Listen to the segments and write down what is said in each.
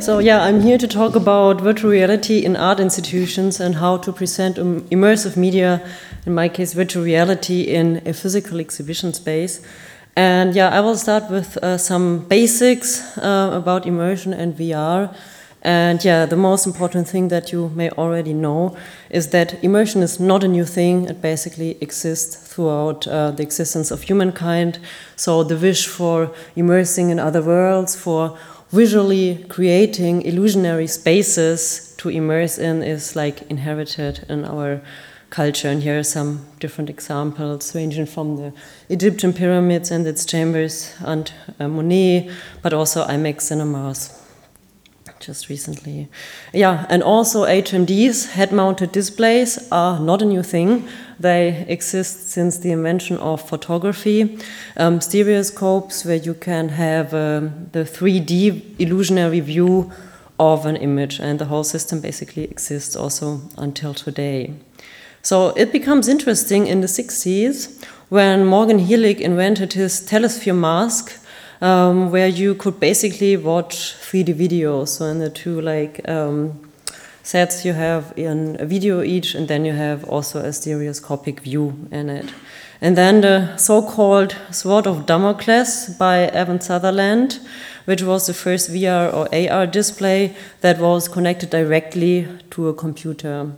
So, yeah, I'm here to talk about virtual reality in art institutions and how to present immersive media, in my case, virtual reality, in a physical exhibition space. And yeah, I will start with uh, some basics uh, about immersion and VR. And yeah, the most important thing that you may already know is that immersion is not a new thing. It basically exists throughout uh, the existence of humankind. So the wish for immersing in other worlds, for visually creating illusionary spaces to immerse in is like inherited in our culture. And here are some different examples, ranging from the Egyptian pyramids and its chambers and uh, Monet, but also IMAX cinemas just recently. Yeah, and also HMDs, head mounted displays, are not a new thing. They exist since the invention of photography. Um, stereoscopes, where you can have um, the 3D illusionary view of an image, and the whole system basically exists also until today. So it becomes interesting in the 60s when Morton Heilig invented his telesphere mask um, where you could basically watch 3D videos. So in the two like um, sets, you have in a video each, and then you have also a stereoscopic view in it. And then the so-called Sword of Damocles by Ivan Sutherland, which was the first VR or AR display that was connected directly to a computer.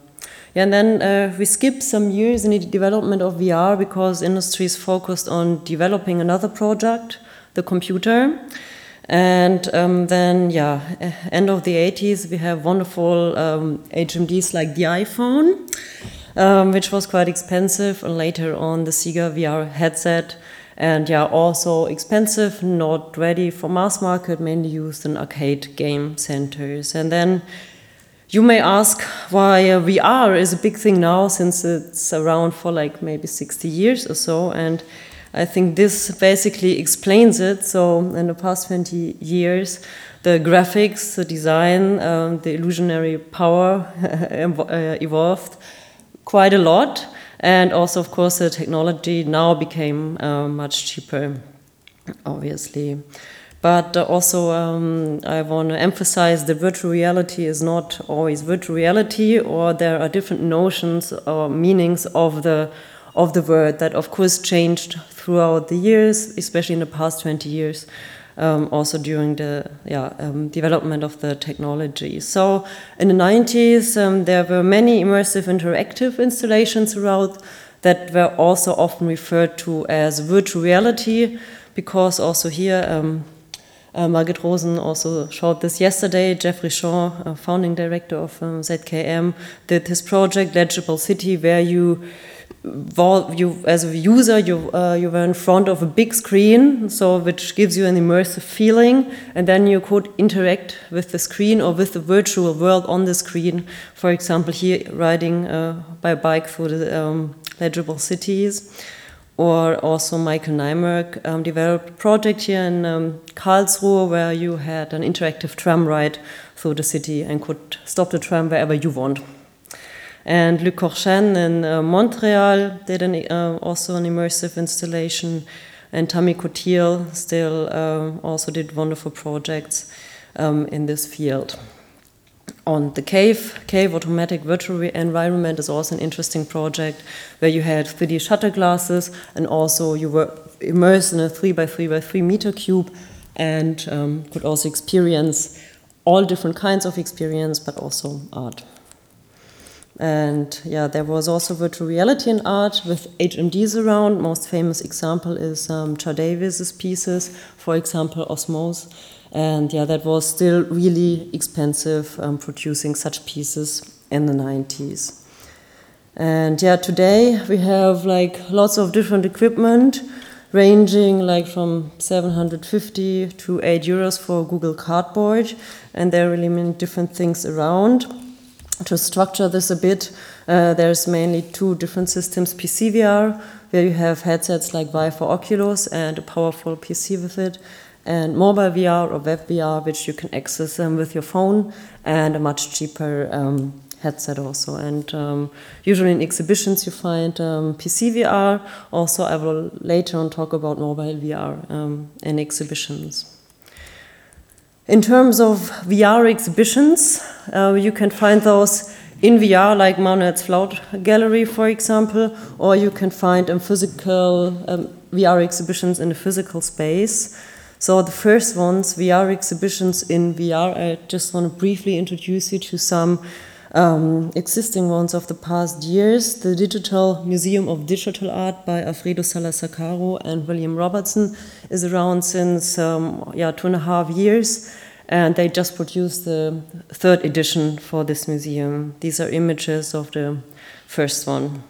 Yeah, and then uh, we skipped some years in the development of VR because industries focused on developing another project the computer. And um, then, yeah, end of the 80s, we have wonderful um, HMDs like the EyePhone, um, which was quite expensive, and later on the Sega VR headset. And yeah, also expensive, not ready for mass market, mainly used in arcade game centers. And then you may ask why uh, VR is a big thing now, since it's around for like maybe 60 years or so. And I think this basically explains it. So, in the past 20 years, the graphics, the design, um, the illusionary power uh, evolved quite a lot. And also, of course, the technology now became uh, much cheaper, obviously. But also, um, I want to emphasize that virtual reality is not always virtual reality, or there are different notions or meanings of the of the word that, of course, changed throughout the years, especially in the past 20 years. Um, also during the yeah, um, development of the technology. So in the 90s, um, there were many immersive interactive installations around that were also often referred to as virtual reality, because also here, um, uh, Margit Rosen also showed this yesterday. Jeffrey Shaw, uh, founding director of um, ZKM, did his project Legible City, where you you as a user you uh, you were in front of a big screen so which gives you an immersive feeling and then you could interact with the screen or with the virtual world on the screen for example here riding uh, by bike through the um, legible cities or also Michael Naimark um, developed a project here in um, Karlsruhe where you had an interactive tram ride through the city and could stop the tram wherever you want. And Luc Courchesne in uh, Montreal did an, uh, also an immersive installation. And Tammy Cotil still uh, also did wonderful projects um, in this field. On the cave, cave automatic virtual environment is also an interesting project where you had 3D shutter glasses and also you were immersed in a 3 by 3 by 3 meter cube and um, could also experience all different kinds of experience, but also art. And yeah, there was also virtual reality in art with HMDs around. Most famous example is um, Char Davies's pieces, for example, Osmose. And yeah, that was still really expensive um, producing such pieces in the 90s. And yeah, today we have like lots of different equipment ranging like from 750 to 8 euros for Google Cardboard. And there are really many different things around to structure this a bit, uh, there's mainly two different systems PCVR, where you have headsets like Vive for Oculus and a powerful PC with it, and mobile VR or web VR, which you can access um, with your phone, and a much cheaper um, headset also. And um, usually in exhibitions you find um, PC VR. Also, I will later on talk about mobile VR um, in exhibitions. In terms of VR exhibitions, uh, you can find those in VR, like Manuel's Float Gallery, for example, or you can find in physical um, VR exhibitions in a physical space. So the first ones, VR exhibitions in VR, I just want to briefly introduce you to some um, existing ones of the past years. The Digital Museum of Digital Art by Alfredo Salazar Caro and William Robertson is around since um, yeah, two and a half years. And they just produced the third edition for this museum. These are images of the first one.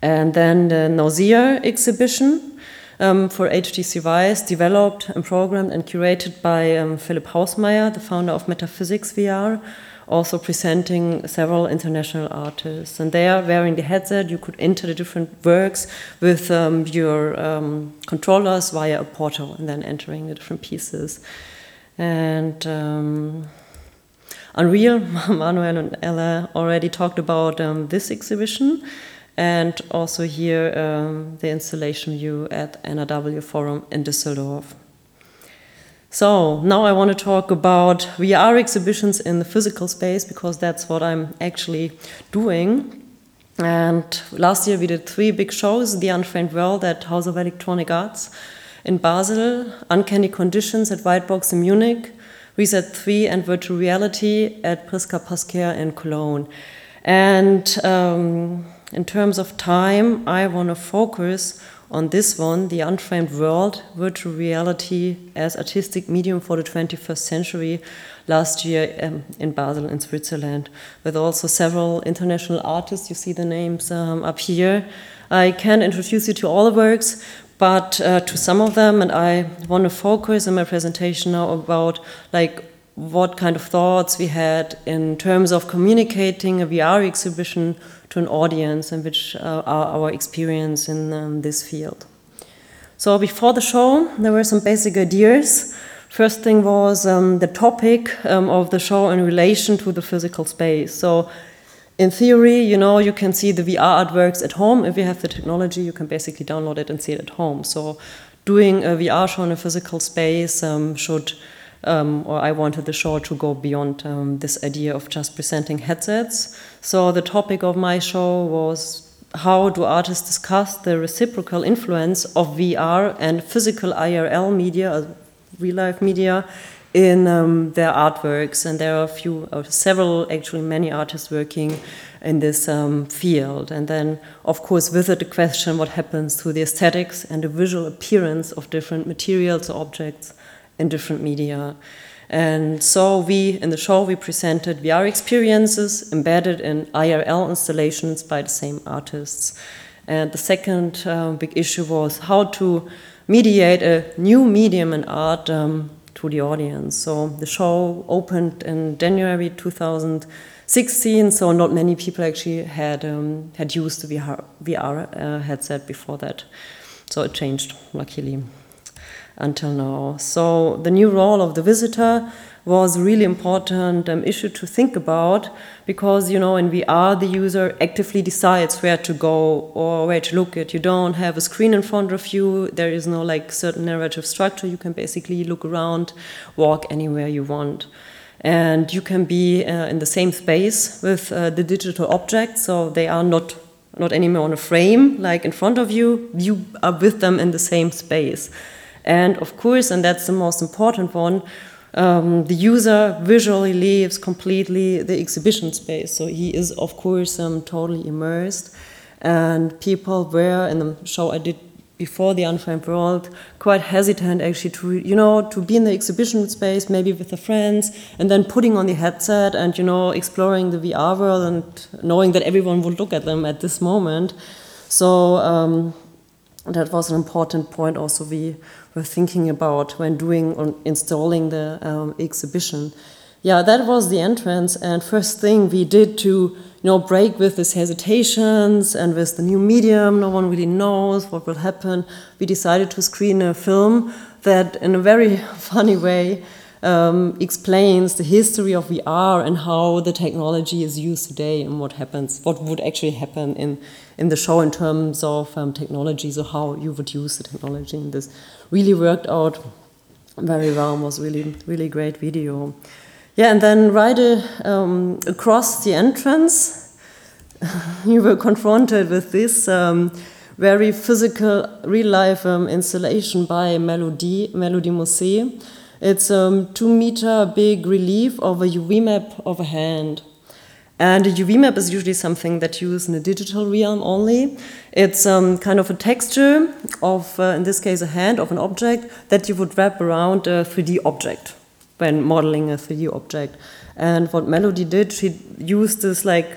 And then the Nausea exhibition um, for HTC Vive, developed and programmed and curated by um, Philipp Hausmeier, the founder of Metaphysics VR, also presenting several international artists. And there, wearing the headset, you could enter the different works with um, your um, controllers via a portal and then entering the different pieces. And um, Unreal, Manuel and Ella already talked about um, this exhibition. And also here, um, the installation view at NRW Forum in Düsseldorf. So now I want to talk about VR exhibitions in the physical space because that's what I'm actually doing. And last year we did three big shows The Unframed World at House of Electronic Arts in Basel, Uncanny Conditions at Whitebox in Munich, Reset 3 and Virtual Reality at Priska Pasquer in Cologne. And um, in terms of time, I want to focus on this one, The Unframed World, Virtual Reality as Artistic Medium for the 21st Century, last year um, in Basel in Switzerland, with also several international artists. You see the names um, up here. I can introduce you to all the works, but uh, to some of them, and I want to focus in my presentation now about like what kind of thoughts we had in terms of communicating a VR exhibition to an audience and which uh, are our experience in um, this field. So before the show, there were some basic ideas. First thing was um, the topic um, of the show in relation to the physical space. So in theory, you know, you can see the VR artworks at home. If you have the technology, you can basically download it and see it at home. So doing a VR show in a physical space um, should um, or I wanted the show to go beyond um, this idea of just presenting headsets. So the topic of my show was how do artists discuss the reciprocal influence of VR and physical IRL media, uh, real life media, in um, their artworks. And there are a few, or several, actually, many artists working in this um, field. And then, of course, with it, the question what happens to the aesthetics and the visual appearance of different materials or objects in different media. And so we, in the show, we presented VR experiences embedded in IRL installations by the same artists. And the second uh, big issue was how to mediate a new medium in art um, to the audience. So the show opened in January 2016, so not many people actually had um, had used the VR, VR uh, headset before that. So it changed, luckily until now. So the new role of the visitor was really important um, issue to think about because you know in VR the user actively decides where to go or where to look at. You don't have a screen in front of you. There is no like certain narrative structure. You can basically look around, walk anywhere you want. And you can be uh, in the same space with uh, the digital objects, so they are not not anymore on a frame like in front of you. You are with them in the same space. And of course, and that's the most important one, um, the user visually leaves completely the exhibition space. So he is, of course, um, totally immersed. And people were in the show I did before the Unframed World quite hesitant actually to you know to be in the exhibition space maybe with the friends and then putting on the headset and you know exploring the VR world and knowing that everyone would look at them at this moment. So um, that was an important point also we were thinking about when doing or installing the um, exhibition. Yeah, that was the entrance, and first thing we did to you know break with these hesitations and with the new medium, no one really knows what will happen. We decided to screen a film that, in a very funny way, um, explains the history of VR and how the technology is used today and what happens, what would actually happen in, in the show in terms of um, technology, so how you would use the technology. in this really worked out very well. was really really great video. Yeah, and then right uh, um, across the entrance, you were confronted with this um, very physical, real life um, installation by Mélodie, Mélodie Mousset. It's a um, two meter big relief of a UV map of a hand. And a UV map is usually something that you use in the digital realm only. It's um, kind of a texture of, uh, in this case, a hand of an object that you would wrap around a 3D object when modeling a 3D object. And what Mélodie did, she used this like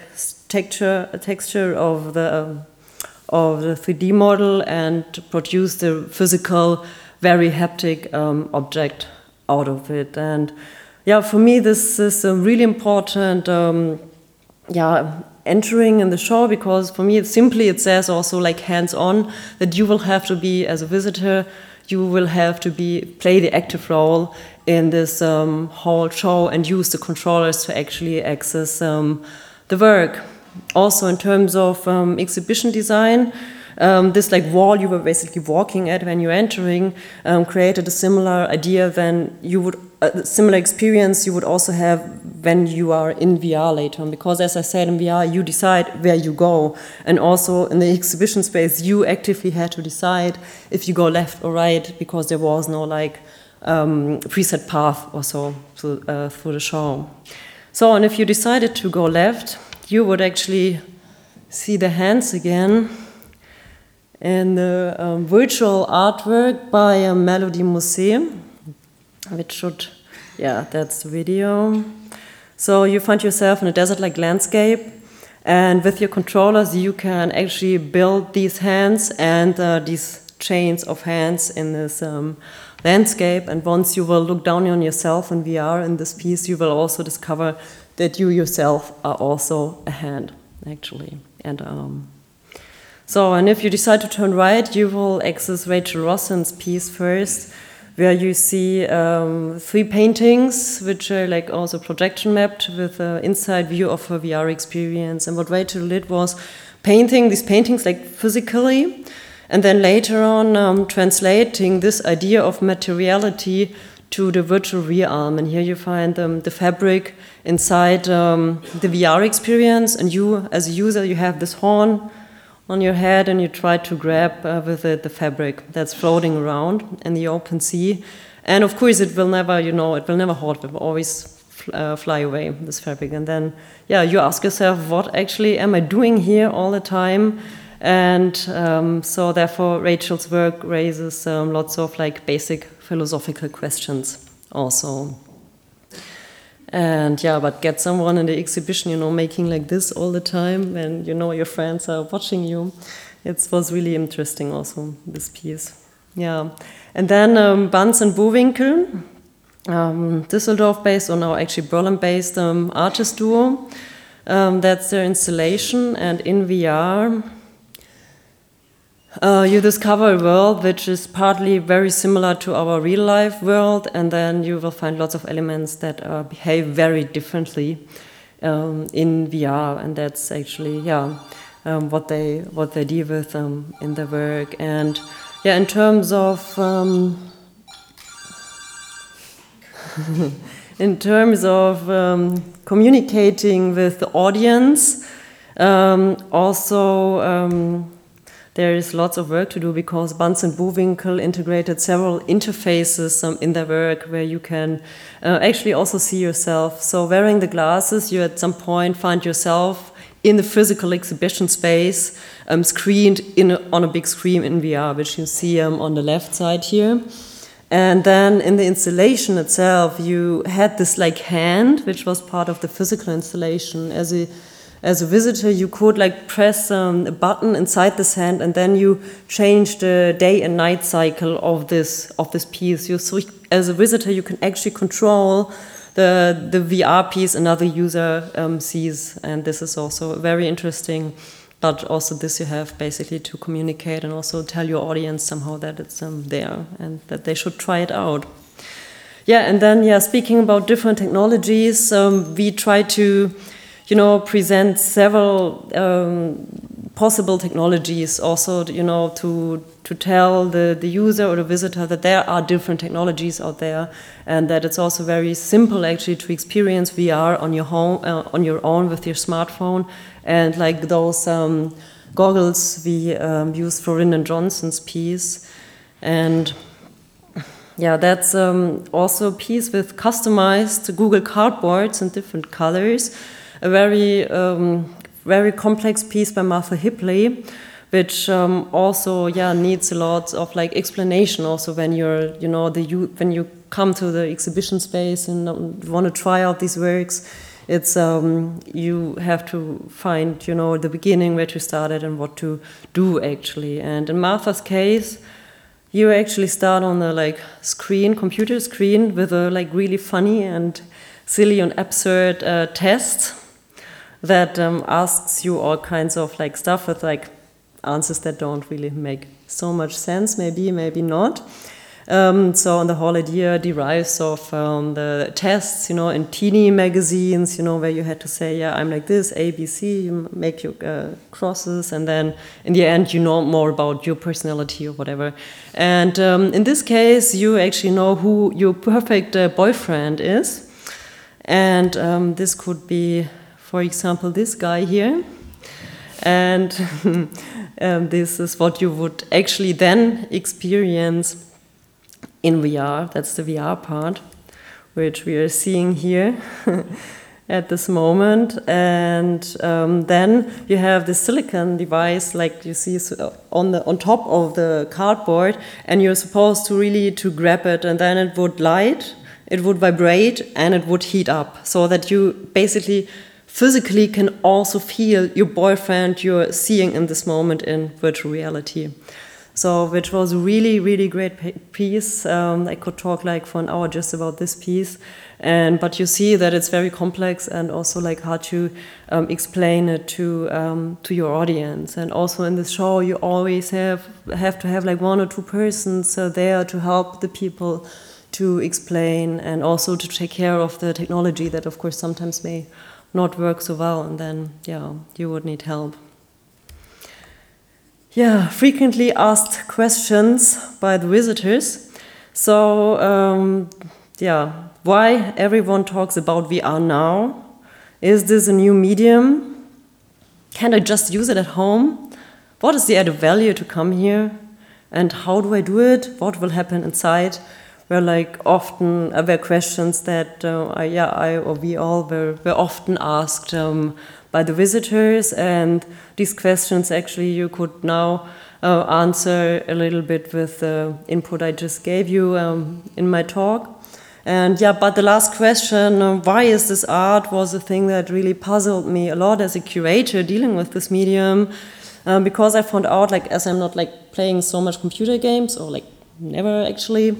texture, a texture of the um, of the 3D model and produced a physical, very haptic um, object out of it. And yeah, for me, this is a really important, um, yeah, entering in the show because for me, it simply it says also like hands-on that you will have to be as a visitor, you will have to be play the active role in this um, whole show and use the controllers to actually access um, the work. Also, in terms of um, exhibition design, um, this like wall you were basically walking at when you're entering um, created a similar idea than you would a similar experience you would also have when you are in VR later on. Because as I said in VR you decide where you go. And also in the exhibition space you actively had to decide if you go left or right because there was no like um, preset path or so through the show. So and if you decided to go left you would actually see the hands again and the um, virtual artwork by uh, Mélodie Mousset, which should, yeah, that's the video. So you find yourself in a desert-like landscape, and with your controllers, you can actually build these hands and uh, these chains of hands in this um, landscape. And once you will look down on yourself in VR in this piece, you will also discover that you yourself are also a hand, actually. And um, so, and if you decide to turn right, you will access Rachel Rossin's piece first, where you see um, three paintings, which are like also projection mapped with an inside view of her VR experience. And what Rachel did was painting these paintings like physically, and then later on um, translating this idea of materiality to the virtual realm. And here you find um, the fabric inside um, the VR experience, and you, as a user, you have this horn on your head and you try to grab uh, with it the fabric that's floating around in the open sea. And of course, it will never, you know, it will never hold, it will always uh, fly away, this fabric. And then, yeah, you ask yourself, what actually am I doing here all the time? And um, so, therefore, Rachel's work raises um, lots of like basic philosophical questions also. And yeah, but get someone in the exhibition, you know, making like this all the time and you know your friends are watching you. It was really interesting also, this piece. Yeah. And then um, Banz and Bowinkel, um, Düsseldorf based, or now actually Berlin based um, artist duo. Um, that's their installation, and in VR, uh, you discover a world which is partly very similar to our real life world, and then you will find lots of elements that uh, behave very differently um, in VR, and that's actually yeah um, what they what they deal with um, in their work. And yeah, in terms of um, in terms of um, communicating with the audience, um, also there is lots of work to do because Banz and Bowinkel integrated several interfaces um, in their work where you can uh, actually also see yourself. So wearing the glasses, you at some point find yourself in the physical exhibition space, um, screened in a, on a big screen in VR, which you see um, on the left side here. And then in the installation itself, you had this like hand, which was part of the physical installation as a as a visitor, you could like press um, a button inside this hand, and then you change the day and night cycle of this of this piece. You so as a visitor, you can actually control the the VR piece another user um, sees, and this is also very interesting. But also, this you have basically to communicate and also tell your audience somehow that it's um, there and that they should try it out. Yeah, and then yeah, speaking about different technologies, um, we try to you know, present several um, possible technologies also you know to to tell the the user or the visitor that there are different technologies out there and that it's also very simple actually to experience VR on your home uh, on your own with your smartphone and like those um, goggles we um, used for Rindon Johnson's piece and yeah, that's um, also a piece with customized Google cardboards in different colors. A very um, very complex piece by Martha Hipley, which um, also yeah needs a lot of like explanation. Also, when you're you know the you when you come to the exhibition space and um, want to try out these works, it's um, you have to find you know the beginning where to start it and what to do actually. And in Martha's case, you actually start on the like screen, computer screen, with a like really funny and silly and absurd uh, test that um, asks you all kinds of like stuff with like answers that don't really make so much sense, maybe, maybe not. Um, so, and the whole idea derives of um, the tests, you know, in teeny magazines, you know, where you had to say, yeah, I'm like this, A, B, C, you make your uh, crosses, and then in the end, you know more about your personality or whatever. And um, in this case, you actually know who your perfect uh, boyfriend is. And um, this could be for example, this guy here. And um, this is what you would actually then experience in VR. That's the VR part, which we are seeing here. at this moment. And um, then you have the silicon device, like you see on the on top of the cardboard, and you're supposed to really to grab it, and then it would light, it would vibrate, and it would heat up, so that you basically physically can also feel your boyfriend you're seeing in this moment in virtual reality. So, which was really, really great piece. Um, I could talk like for an hour just about this piece, and but you see that it's very complex and also like how to um, explain it to um, to your audience. And also in the show, you always have have to have like one or two persons uh, there to help the people to explain and also to take care of the technology that, of course, sometimes may not work so well, and then yeah, you would need help. Yeah, frequently asked questions by the visitors. So um, yeah, why everyone talks about VR now? Is this a new medium? Can I just use it at home? What is the added value to come here? And how do I do it? What will happen inside? Were like often uh, were questions that uh, I, yeah I or we all were, were often asked um, by the visitors, and these questions actually you could now uh, answer a little bit with the input I just gave you um, in my talk. And yeah, but the last question, uh, why is this art, was a thing that really puzzled me a lot as a curator dealing with this medium, um, because I found out, like, as I'm not like playing so much computer games or like never actually,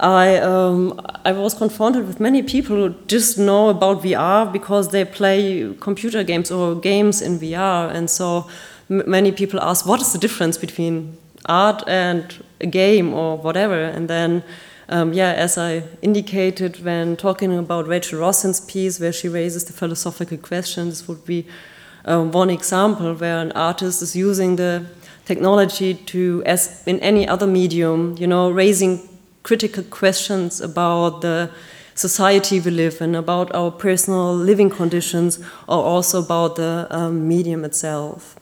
I, um, I was confronted with many people who just know about VR because they play computer games or games in VR. And so many people ask, what is the difference between art and a game or whatever? And then, um, yeah, as I indicated when talking about Rachel Rossin's piece, where she raises the philosophical questions, would be um, one example where an artist is using the technology to, as in any other medium, you know, raising critical questions about the society we live in, about our personal living conditions, or also about the um, medium itself.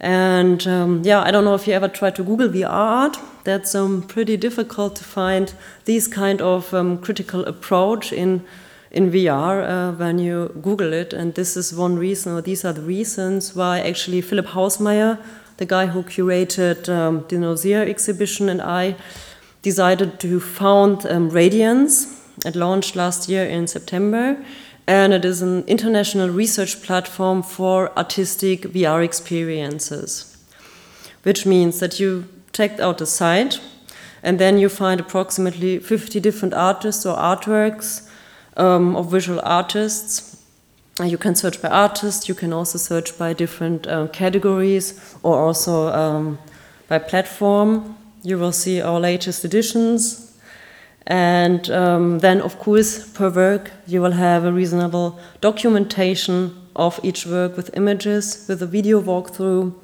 And um, yeah, I don't know if you ever tried to Google VR art. That's um, pretty difficult to find these kind of um, critical approach in in VR uh, when you Google it. And this is one reason, or these are the reasons why actually Philipp Hausmeier, the guy who curated um, the Nozier exhibition, and I decided to found um, Radiance. It launched last year in September, and it is an international research platform for artistic VR experiences, which means that you check out the site and then you find approximately 50 different artists or artworks um, of visual artists. You can search by artist, you can also search by different uh, categories or also um, by platform you will see our latest editions. And um, then, of course, per work, you will have a reasonable documentation of each work with images, with a video walkthrough.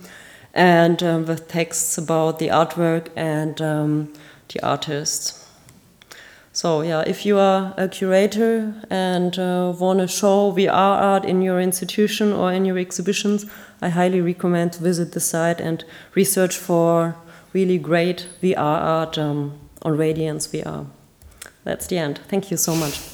and um, with texts about the artwork and um, the artists. So yeah, if you are a curator and uh, want to show VR art in your institution or in your exhibitions, I highly recommend to visit the site and research for really great VR art um, on Radiance VR. That's the end. Thank you so much.